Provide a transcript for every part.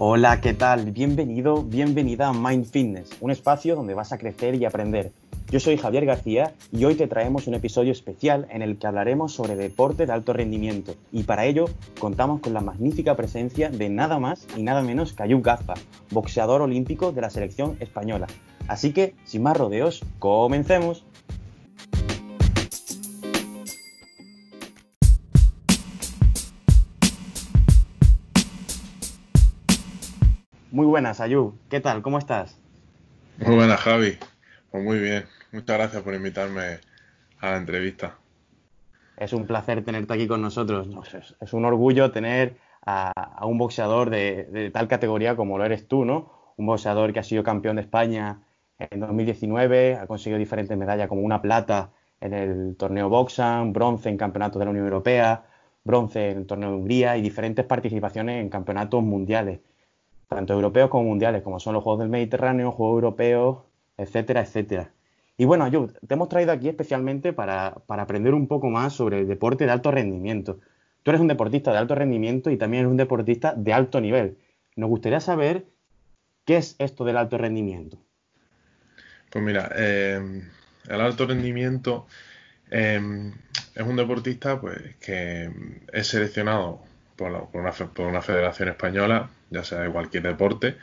Hola, ¿qué tal? Bienvenido, bienvenida a Mind Fitness, un espacio donde vas a crecer y aprender. Yo soy Javier García y hoy te traemos un episodio especial en el que hablaremos sobre deporte de alto rendimiento y para ello contamos con la magnífica presencia de nada más y nada menos que Ayub Gazpa, boxeador olímpico de la selección española. Así que, sin más rodeos, comencemos. Muy buenas, Ayub. ¿Qué tal? ¿Cómo estás? Muy buenas, Javi. Pues muy bien. Muchas gracias por invitarme a la entrevista. Es un placer tenerte aquí con nosotros. Es un orgullo tener a, un boxeador de, tal categoría como lo eres tú, ¿no? Un boxeador que ha sido campeón de España en 2019, ha conseguido diferentes medallas como una plata en el torneo Boxan, bronce en campeonatos de la Unión Europea, bronce en el torneo de Hungría y diferentes participaciones en campeonatos mundiales, tanto europeos como mundiales, como son los Juegos del Mediterráneo, Juegos Europeos, etcétera, etcétera. Y bueno, Ayub, te hemos traído aquí especialmente para, aprender un poco más sobre el deporte de alto rendimiento. Tú eres un deportista de alto rendimiento y también eres un deportista de alto nivel. Nos gustaría saber qué es esto del alto rendimiento. Pues mira, eh, el alto rendimiento eh, es un deportista pues, que es seleccionado por, una, por, una, federación española, ya sea de cualquier deporte,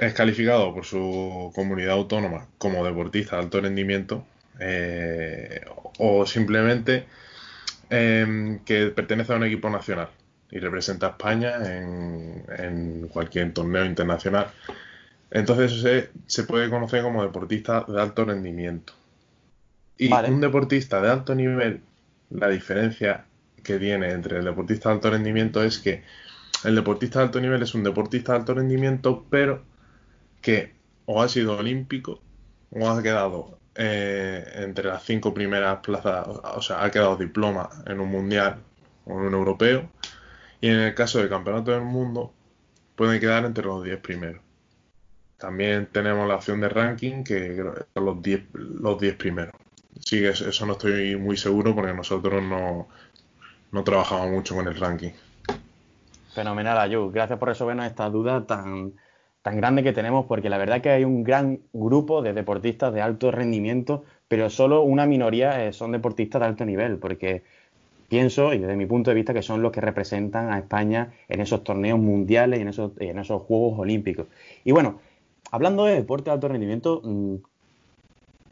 es calificado por su comunidad autónoma como deportista de alto rendimiento eh, o simplemente em, que pertenece a un equipo nacional y representa a España en, cualquier torneo internacional. Entonces se, se, puede conocer como deportista de alto rendimiento. Y un deportista de alto nivel, la diferencia que tiene entre el deportista de alto rendimiento es que el deportista de alto nivel es un deportista de alto rendimiento, pero que o ha sido olímpico o ha quedado eh, entre las cinco primeras plazas, o sea, ha quedado diploma en un mundial o en un europeo, y en el caso del campeonato del mundo puede quedar entre los 10 primeros. También tenemos la opción de ranking, que son los 10 los primeros. Sí, eso no estoy muy seguro porque nosotros no, no trabajamos mucho con el ranking. Fenomenal, Ayu. Gracias por resolvernos esta duda tan, tan grande que tenemos, porque la verdad que hay un gran grupo de deportistas de alto rendimiento, pero solo una minoría eh, son deportistas de alto nivel, porque pienso, y desde mi punto de vista, que son los que representan a España en esos torneos mundiales y en esos, en esos Juegos Olímpicos. Y bueno, hablando de deporte de alto rendimiento, mm,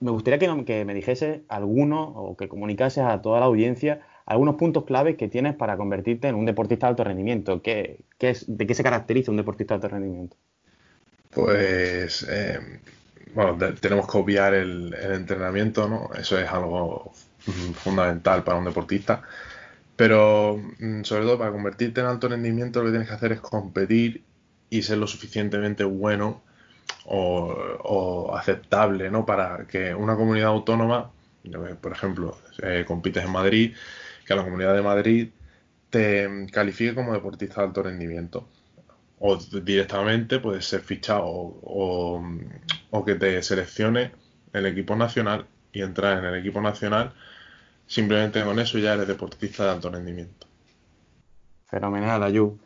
me gustaría que, que me dijese alguno o que comunicases a toda la audiencia algunos puntos claves que tienes para convertirte en un deportista de alto rendimiento. ¿Qué, es, ¿De qué se caracteriza un deportista de alto rendimiento? Pues, eh, bueno, tenemos que obviar el, entrenamiento, ¿no? Eso es algo fundamental para un deportista. Pero, mm, sobre todo, para convertirte en alto rendimiento, lo que tienes que hacer es competir y ser lo suficientemente bueno o, aceptable, ¿no? Para que una comunidad autónoma, por ejemplo, eh, compites en Madrid, que la comunidad de Madrid te califique como deportista de alto rendimiento o directamente puedes ser fichado o, que te seleccione el equipo nacional y entrar en el equipo nacional, simplemente con eso ya eres deportista de alto rendimiento. Fenomenal, Ayú.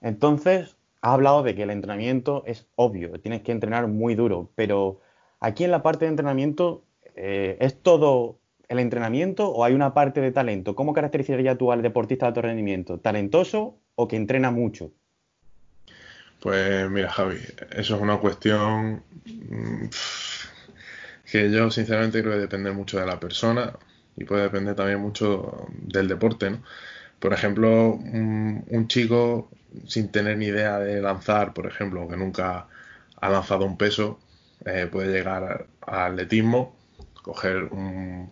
Entonces, has hablado de que el entrenamiento es obvio, tienes que entrenar muy duro, pero aquí en la parte de entrenamiento, eh, ¿es todo el entrenamiento o hay una parte de talento? ¿Cómo caracterizarías tú al deportista de alto rendimiento? ¿Talentoso o que entrena mucho? Pues mira, Javi, eso es una cuestión mm, que yo sinceramente creo que depende mucho de la persona y puede depender también mucho del deporte, ¿no? Por ejemplo, un, chico sin tener ni idea de lanzar, por ejemplo, que nunca ha lanzado un peso, eh, puede llegar al atletismo, coger un,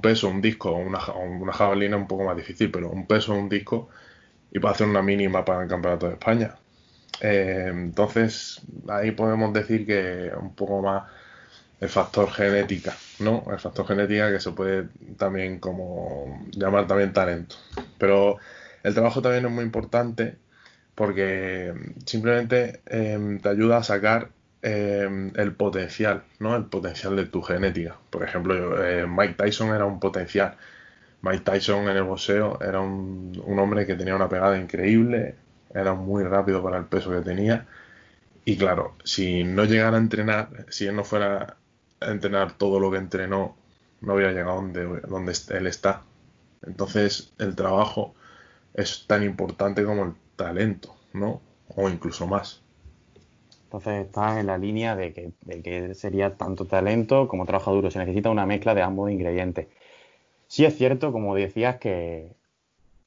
peso, un disco una, una, jabalina un poco más difícil, pero un peso, un disco y puede hacer una mínima para el Campeonato de España. Eh, entonces, ahí podemos decir que un poco más el factor genética, ¿no? El factor genética que se puede también como llamar también talento. Pero el trabajo también es muy importante porque simplemente em, te ayuda a sacar em, el potencial, ¿no? El potencial de tu genética. Por ejemplo, eh, Mike Tyson era un potencial. Mike Tyson en el boxeo era un, hombre que tenía una pegada increíble, era muy rápido para el peso que tenía. Y claro, si no llegara a entrenar, si él no fuera a entrenar todo lo que entrenó, no hubiera llegado donde, donde él está. Entonces, el trabajo es tan importante como el talento, ¿no? O incluso más. Entonces estás en la línea de que, sería tanto talento como trabajo duro. Se necesita una mezcla de ambos ingredientes. Sí es cierto, como decías, que,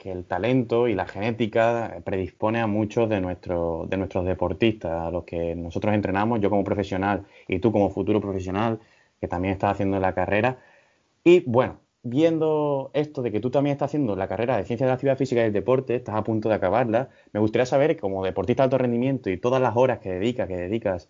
el talento y la genética predispone a muchos de, de nuestros deportistas, a los que nosotros entrenamos, yo como profesional y tú como futuro profesional, que también estás haciendo la carrera. Y bueno, viendo esto de que tú también estás haciendo la carrera de Ciencia de la Actividad Física y del Deporte, estás a punto de acabarla, me gustaría saber, como deportista de alto rendimiento y todas las horas que dedicas, que dedicas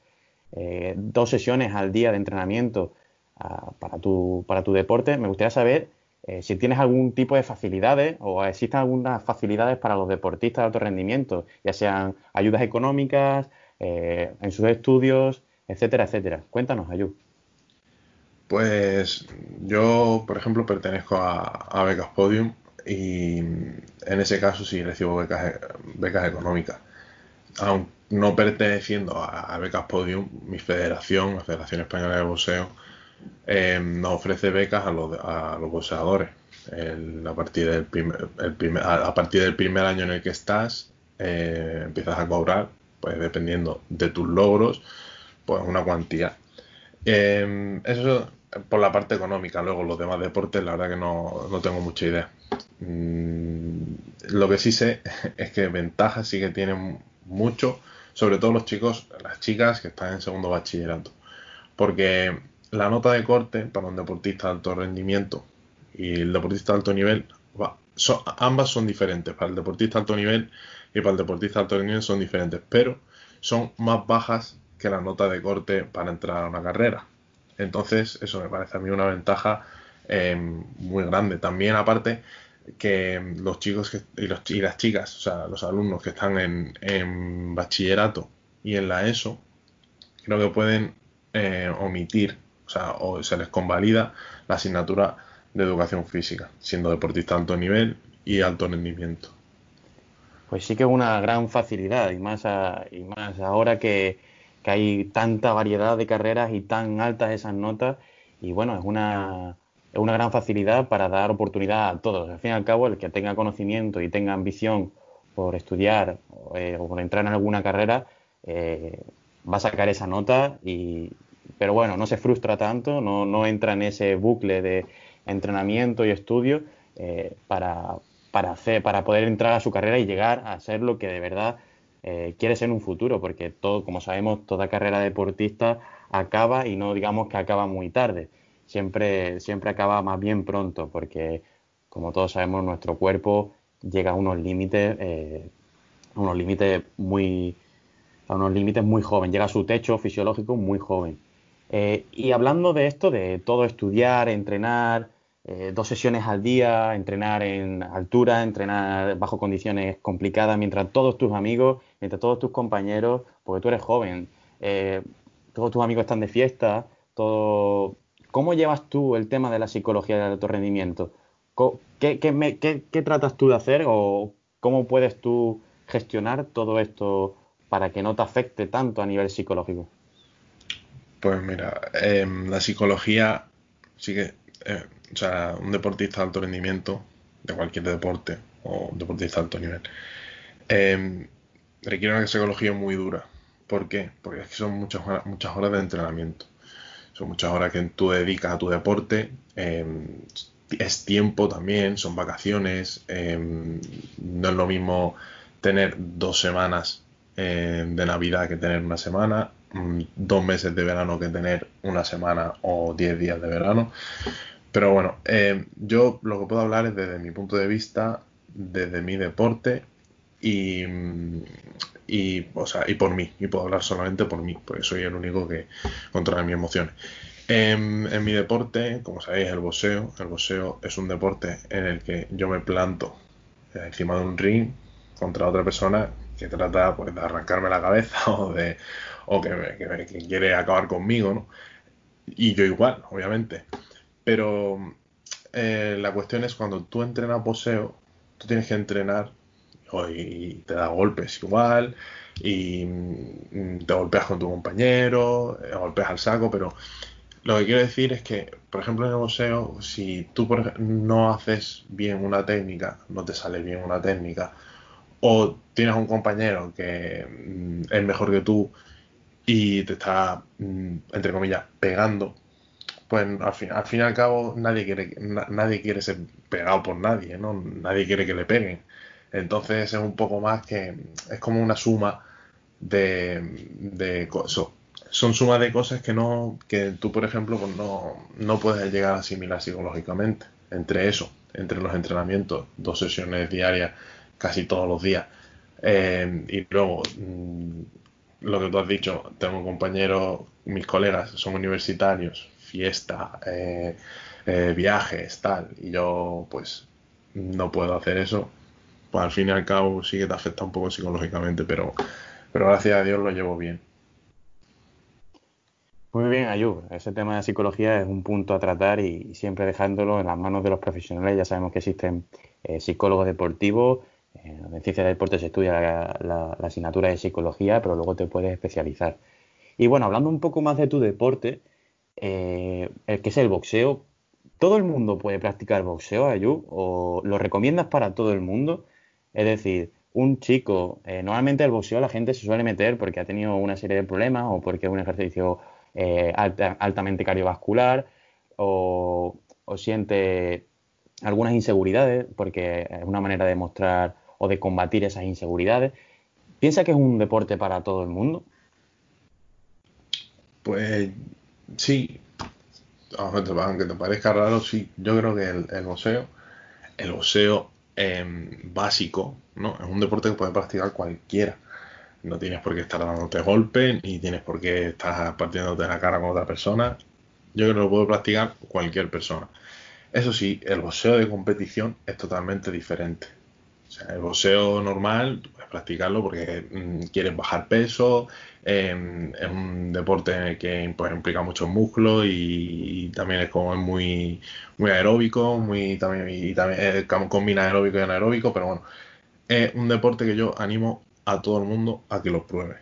eh, dos sesiones al día de entrenamiento ah, para, tu, para tu deporte, me gustaría saber eh, si tienes algún tipo de facilidades o existen algunas facilidades para los deportistas de alto rendimiento, ya sean ayudas económicas, eh, en sus estudios, etcétera, etcétera. Cuéntanos, Ayú. Pues yo, por ejemplo, pertenezco a, Becas Podium y en ese caso sí recibo becas, becas económicas. Aun no perteneciendo a, Becas Podium, mi federación, la Federación Española de Boxeo, eh, nos ofrece becas a los, a los boxeadores. a, partir del primer, a, partir del primer año en el que estás, eh, empiezas a cobrar, pues dependiendo de tus logros, pues una cuantía. Eh, eso por la parte económica. Luego, los demás deportes, la verdad que no, tengo mucha idea. Mm, lo que sí sé es que ventajas sí que tienen mucho, sobre todo los chicos, las chicas que están en segundo bachillerato. Porque la nota de corte para un deportista de alto rendimiento y el deportista de alto nivel, ambas son diferentes. Para el deportista de alto nivel y para el deportista de alto nivel son diferentes, pero son más bajas que la nota de corte para entrar a una carrera. Entonces, eso me parece a mí una ventaja eh, muy grande. También, aparte, que los chicos y, los, y, las chicas, o sea, los alumnos que están en, bachillerato y en la ESO, creo que pueden eh, omitir, o sea, o se les convalida la asignatura de educación física, siendo deportista de alto nivel y alto rendimiento. Pues sí que es una gran facilidad y más, y más ahora que, que hay tanta variedad de carreras y tan altas esas notas y bueno, es una, es una gran facilidad para dar oportunidad a todos. Al fin y al cabo, el que tenga conocimiento y tenga ambición por estudiar eh, o por entrar en alguna carrera, eh, va a sacar esa nota y, pero bueno, no se frustra tanto, no, no entra en ese bucle de entrenamiento y estudio eh, para, para, hacer, para poder entrar a su carrera y llegar a ser lo que de verdad eh, quiere ser un futuro, porque todo, como sabemos, toda carrera deportista acaba y no digamos que acaba muy tarde, siempre, siempre acaba más bien pronto, porque como todos sabemos, nuestro cuerpo llega a unos límites, eh, unos límites muy, a unos límites muy joven, llega a su techo fisiológico muy joven. Eh, y hablando de esto, de todo estudiar, entrenar, eh, dos sesiones al día, entrenar en altura, entrenar bajo condiciones complicadas, mientras todos tus amigos, mientras todos tus compañeros, porque tú eres joven, eh, todos tus amigos están de fiesta, todo... ¿Cómo llevas tú el tema de la psicología del alto rendimiento? ¿Qué, qué tratas tú de hacer o cómo puedes tú gestionar todo esto para que no te afecte tanto a nivel psicológico? Pues mira, em, la psicología sí que eh, o sea, un deportista de alto rendimiento, de cualquier deporte, o deportista de alto nivel, eh, requiere una psicología muy dura. ¿Por qué? Porque es que son muchas horas, muchas horas de entrenamiento. Son muchas horas que tú dedicas a tu deporte. Eh, es tiempo también, son vacaciones. no es lo mismo tener dos semanas de Navidad que tener una semana, mm, dos meses de verano que tener una semana o diez días de verano. Pero bueno, eh, yo lo que puedo hablar es desde mi punto de vista, desde mi deporte y, y, o sea, y por mí. Y puedo hablar solamente por mí, porque soy el único que controla mis emociones. En, mi deporte, como sabéis, el boxeo. El boxeo es un deporte en el que yo me planto encima de un ring contra otra persona que trata pues, de arrancarme la cabeza o de o que, que quiere acabar conmigo, ¿no? Y yo igual, obviamente. Pero eh, la cuestión es cuando tú entrenas poseo, tú tienes que entrenar y te da golpes igual, y mm, te golpeas con tu compañero, eh, golpeas al saco, pero lo que quiero decir es que, por ejemplo, en el boxeo, si tú no haces bien una técnica, no te sale bien una técnica, o tienes un compañero que mm, es mejor que tú y te está, mm, entre comillas, pegando, pues al fin, al fin y al cabo nadie quiere, nadie quiere ser pegado por nadie, ¿no? Nadie quiere que le peguen. Entonces es un poco más que es como una suma de, de cosas. Son sumas de cosas que no, que tú, por ejemplo, pues no, no puedes llegar a asimilar psicológicamente. Entre eso, entre los entrenamientos, dos sesiones diarias, casi todos los días. Eh, y luego, mm, lo que tú has dicho, tengo compañeros, mis colegas son universitarios, fiesta, eh, eh, viajes, tal, y yo pues no puedo hacer eso, pues al fin y al cabo sí que te afecta un poco psicológicamente, pero, pero gracias a Dios lo llevo bien. Muy bien, Ayub. Ese tema de psicología es un punto a tratar y, siempre dejándolo en las manos de los profesionales. Ya sabemos que existen eh, psicólogos deportivos. en ciencia de deporte se estudia la, asignatura de psicología, pero luego te puedes especializar. Y bueno, hablando un poco más de tu deporte, eh, el que es el boxeo, ¿todo el mundo puede practicar boxeo, Ayub? ¿O lo recomiendas para todo el mundo? Es decir, un chico, eh, normalmente el boxeo la gente se suele meter porque ha tenido una serie de problemas o porque es un ejercicio eh, altamente cardiovascular o, siente algunas inseguridades porque es una manera de mostrar o de combatir esas inseguridades. ¿Piensa que es un deporte para todo el mundo? Pues sí, aunque te parezca raro, sí, yo creo que el, el boxeo, el boxeo Em, básico, ¿no? Es un deporte que puede practicar cualquiera. No tienes por qué estar dándote golpes, ni tienes por qué estar partiéndote la cara con otra persona. Yo creo que lo puede practicar cualquier persona. Eso sí, el boxeo de competición es totalmente diferente. O sea, el boxeo normal, practicarlo porque mm, quieres bajar peso, em, es un deporte que pues, implica muchos músculos y, también es como muy, muy aeróbico, muy también, y también combina aeróbico y anaeróbico, pero bueno, es un deporte que yo animo a todo el mundo a que lo pruebe.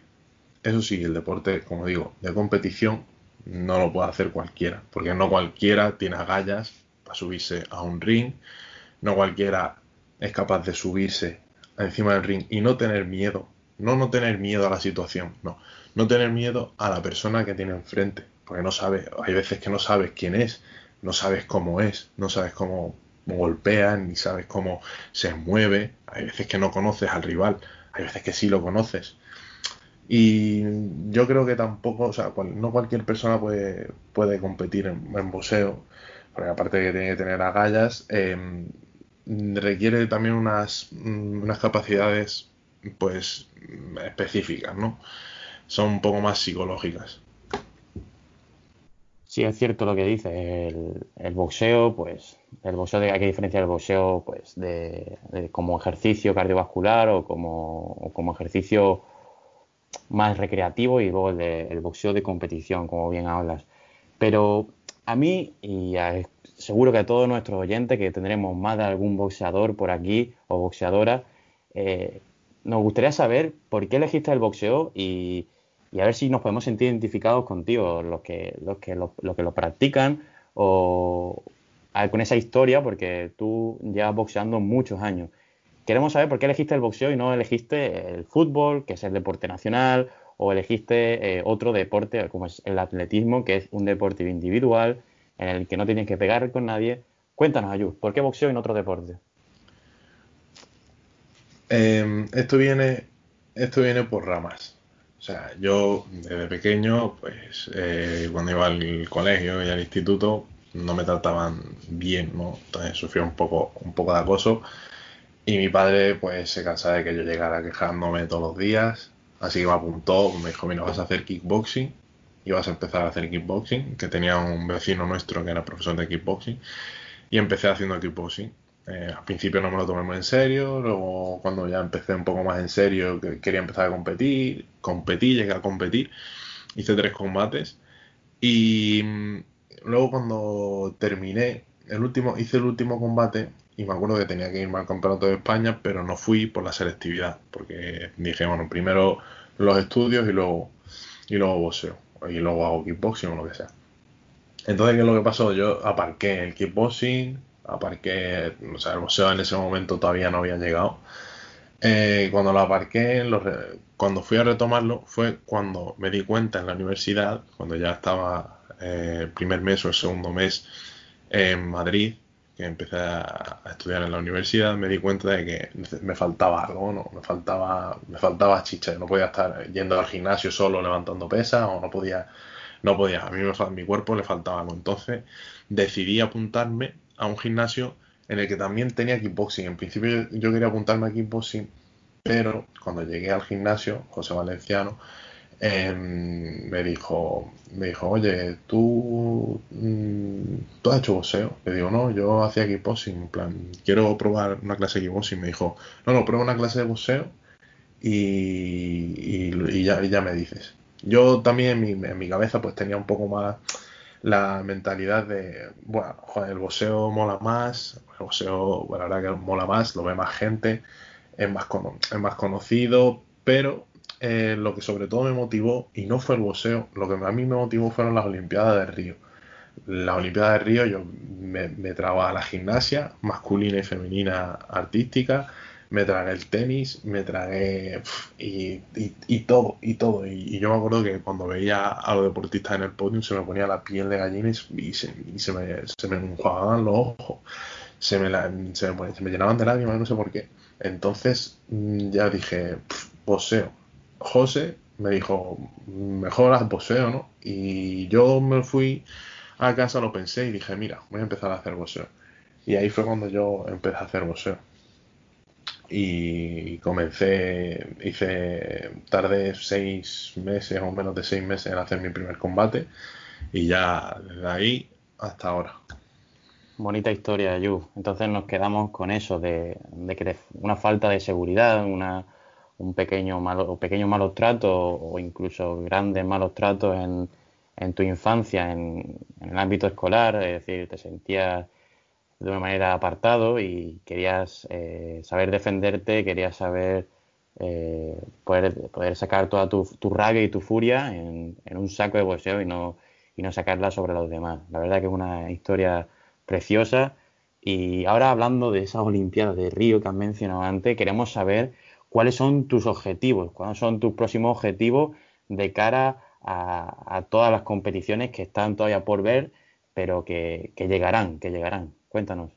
Eso sí, el deporte, como digo, de competición no lo puede hacer cualquiera, porque no cualquiera tiene agallas para subirse a un ring, no cualquiera es capaz de subirse encima del ring y no tener miedo, no no tener miedo a la situación, no, no tener miedo a la persona que tiene enfrente, porque no sabes, hay veces que no sabes quién es, no sabes cómo es, no sabes cómo, golpea, ni sabes cómo se mueve, hay veces que no conoces al rival, hay veces que sí lo conoces. Y yo creo que tampoco, o sea, no cualquier persona puede, puede competir en, en boxeo, porque aparte de que tiene que tener agallas, eh, requiere también unas, mm, unas capacidades pues específicas, ¿no? Son un poco más psicológicas. Sí, es cierto lo que dice. El, boxeo, pues, el boxeo de, hay que diferenciar el boxeo, pues, de, como ejercicio cardiovascular o como, como, ejercicio más recreativo y luego el, el boxeo de competición, como bien hablas. Pero a mí, y a, seguro que a todos nuestros oyentes, que tendremos más de algún boxeador por aquí o boxeadora, eh, nos gustaría saber por qué elegiste el boxeo y, a ver si nos podemos sentir identificados contigo, los que, los que, lo, practican o con esa historia, porque tú llevas boxeando muchos años. Queremos saber por qué elegiste el boxeo y no elegiste el fútbol, que es el deporte nacional, o elegiste eh, otro deporte como es el atletismo, que es un deporte individual, en el que no tienes que pegar con nadie. Cuéntanos, Ayú, ¿por qué boxeo y no otro deporte? Em, esto viene esto viene por ramas. O sea, yo desde pequeño, pues eh, cuando iba al colegio y al instituto, no me trataban bien, ¿no? Entonces sufría un poco, un poco de acoso. Y mi padre, pues, se cansaba de que yo llegara quejándome todos los días. Así que me apuntó, me dijo, mira, vas a hacer kickboxing ibas a empezar a hacer kickboxing, que tenía un vecino nuestro que era profesor de kickboxing, y empecé haciendo kickboxing. Eh, al principio no me lo tomé muy en serio, luego cuando ya empecé un poco más en serio, que quería empezar a competir, competí, llegué a competir, hice tres combates, y mm, luego cuando terminé, el último, hice el último combate y me acuerdo que tenía que irme al campeonato de España, pero no fui por la selectividad, porque dije, bueno, primero los estudios y luego, y luego boxeo, y luego hago kickboxing o lo que sea. Entonces, ¿qué es lo que pasó? Yo aparqué el kickboxing, aparqué, o sea, el boxeo en ese momento todavía no había llegado. Eh, cuando lo aparqué, cuando fui a retomarlo, fue cuando me di cuenta en la universidad, cuando ya estaba eh, el primer mes o el segundo mes en Madrid, que empecé a, estudiar en la universidad, me di cuenta de que me faltaba algo, ¿no? Me faltaba, me faltaba chicha, no podía estar yendo al gimnasio solo levantando pesas o no podía no podía, a mí me, mi cuerpo le faltaba algo. Entonces decidí apuntarme a un gimnasio en el que también tenía kickboxing. En principio yo, quería apuntarme a kickboxing, pero cuando llegué al gimnasio, José Valenciano, em, me dijo, me dijo, oye, tú, mm, tú has hecho boxeo. Le digo, no, yo hacía kickboxing, en plan, quiero probar una clase de kickboxing. Me dijo, no, no, prueba una clase de boxeo y, y, ya, y ya me dices. Yo también en mi, cabeza pues tenía un poco más la mentalidad de, bueno, el boxeo mola más, el boxeo, bueno, la verdad que mola más, lo ve más gente, es más, es más conocido, pero eh, lo que sobre todo me motivó, y no fue el boxeo, lo que a mí me motivó fueron las Olimpiadas de Río. Las Olimpiadas de Río yo me, me traba la gimnasia masculina y femenina artística, me tragué el tenis, me tragué y, y, todo, y todo. Y, yo me acuerdo que cuando veía a los deportistas en el podium se me ponía la piel de gallina y, se, se, me, se me enjuagaban los ojos, se me, se, me, llenaban de lágrimas, no sé por qué. Entonces mm, ya dije, poseo. José me dijo, mejor haz poseo, ¿no? Y yo me fui a casa, lo pensé y dije, mira, voy a empezar a hacer boxeo. Y ahí fue cuando yo empecé a hacer boxeo y comencé, hice, tardé seis meses o menos de seis meses en hacer mi primer combate y ya desde ahí hasta ahora. Bonita historia, Yu. Entonces nos quedamos con eso, de, que una falta de seguridad, una, un pequeño malo, pequeño malos tratos o incluso grandes malos tratos en, en tu infancia, en, en, el ámbito escolar, es decir, te sentías de una manera apartado y querías eh, saber defenderte, querías saber eh, poder, poder, sacar toda tu, tu, rabia y tu furia en, un saco de boxeo y no, y no sacarla sobre los demás. La verdad que es una historia preciosa. Y ahora hablando de esas Olimpiadas de Río que has mencionado antes, queremos saber cuáles son tus objetivos, cuáles son tus próximos objetivos de cara a, a todas las competiciones que están todavía por ver, pero que, llegarán, que llegarán. Cuéntanos.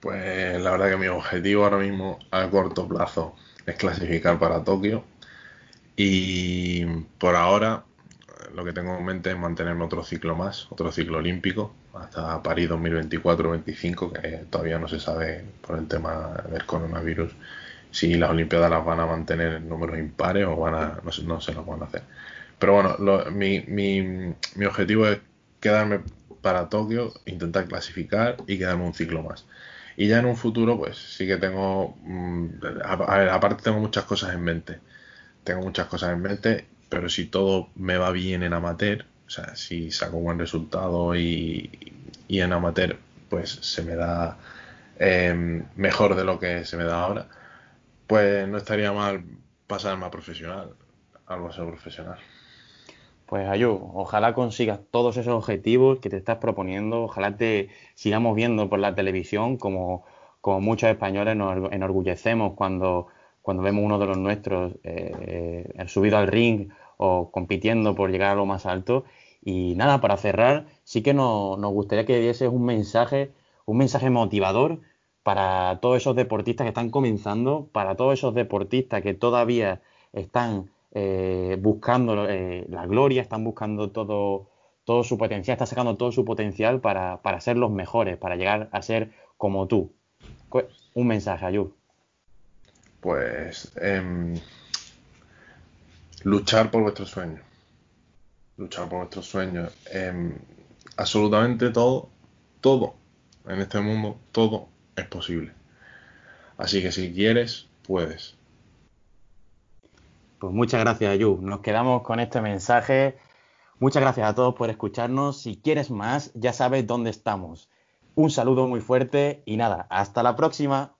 Pues la verdad que mi objetivo ahora mismo a corto plazo es clasificar para Tokio y por ahora lo que tengo en mente es mantenerme otro ciclo más, otro ciclo olímpico hasta París 2024-25 que todavía no se sabe por el tema del coronavirus si las Olimpiadas las van a mantener en números impares o van a, no, se, no se las van a hacer. Pero bueno, mi, mi, mi objetivo es quedarme para Tokio, intentar clasificar y quedarme un ciclo más. Y ya en un futuro, pues sí que tengo, mm, a, ver, aparte tengo muchas cosas en mente. Tengo muchas cosas en mente, pero si todo me va bien en amateur, o sea, si saco buen resultado y, y en amateur, pues se me da em, mejor de lo que se me da ahora, pues no estaría mal pasarme a profesional, algo así profesional. Pues Ayu, ojalá consigas todos esos objetivos que te estás proponiendo, ojalá te sigamos viendo por la televisión como, como muchos españoles nos enorgullecemos cuando, cuando vemos uno de los nuestros eh, eh, subido al ring o compitiendo por llegar a lo más alto. Y nada, para cerrar, sí que nos, nos gustaría que dieses un mensaje, un mensaje motivador para todos esos deportistas que están comenzando, para todos esos deportistas que todavía están eh, buscando eh, la gloria, están buscando todo, su potencial, están sacando todo su potencial para, para ser los mejores, para llegar a ser como tú. Un mensaje, Ayub. Pues em, luchar por vuestros sueños. Luchar por vuestros sueños. Em, absolutamente todo, todo en este mundo, todo es posible. Así que si quieres, puedes. Pues muchas gracias, Yu. Nos quedamos con este mensaje. Muchas gracias a todos por escucharnos. Si quieres más, ya sabes dónde estamos. Un saludo muy fuerte y nada, hasta la próxima.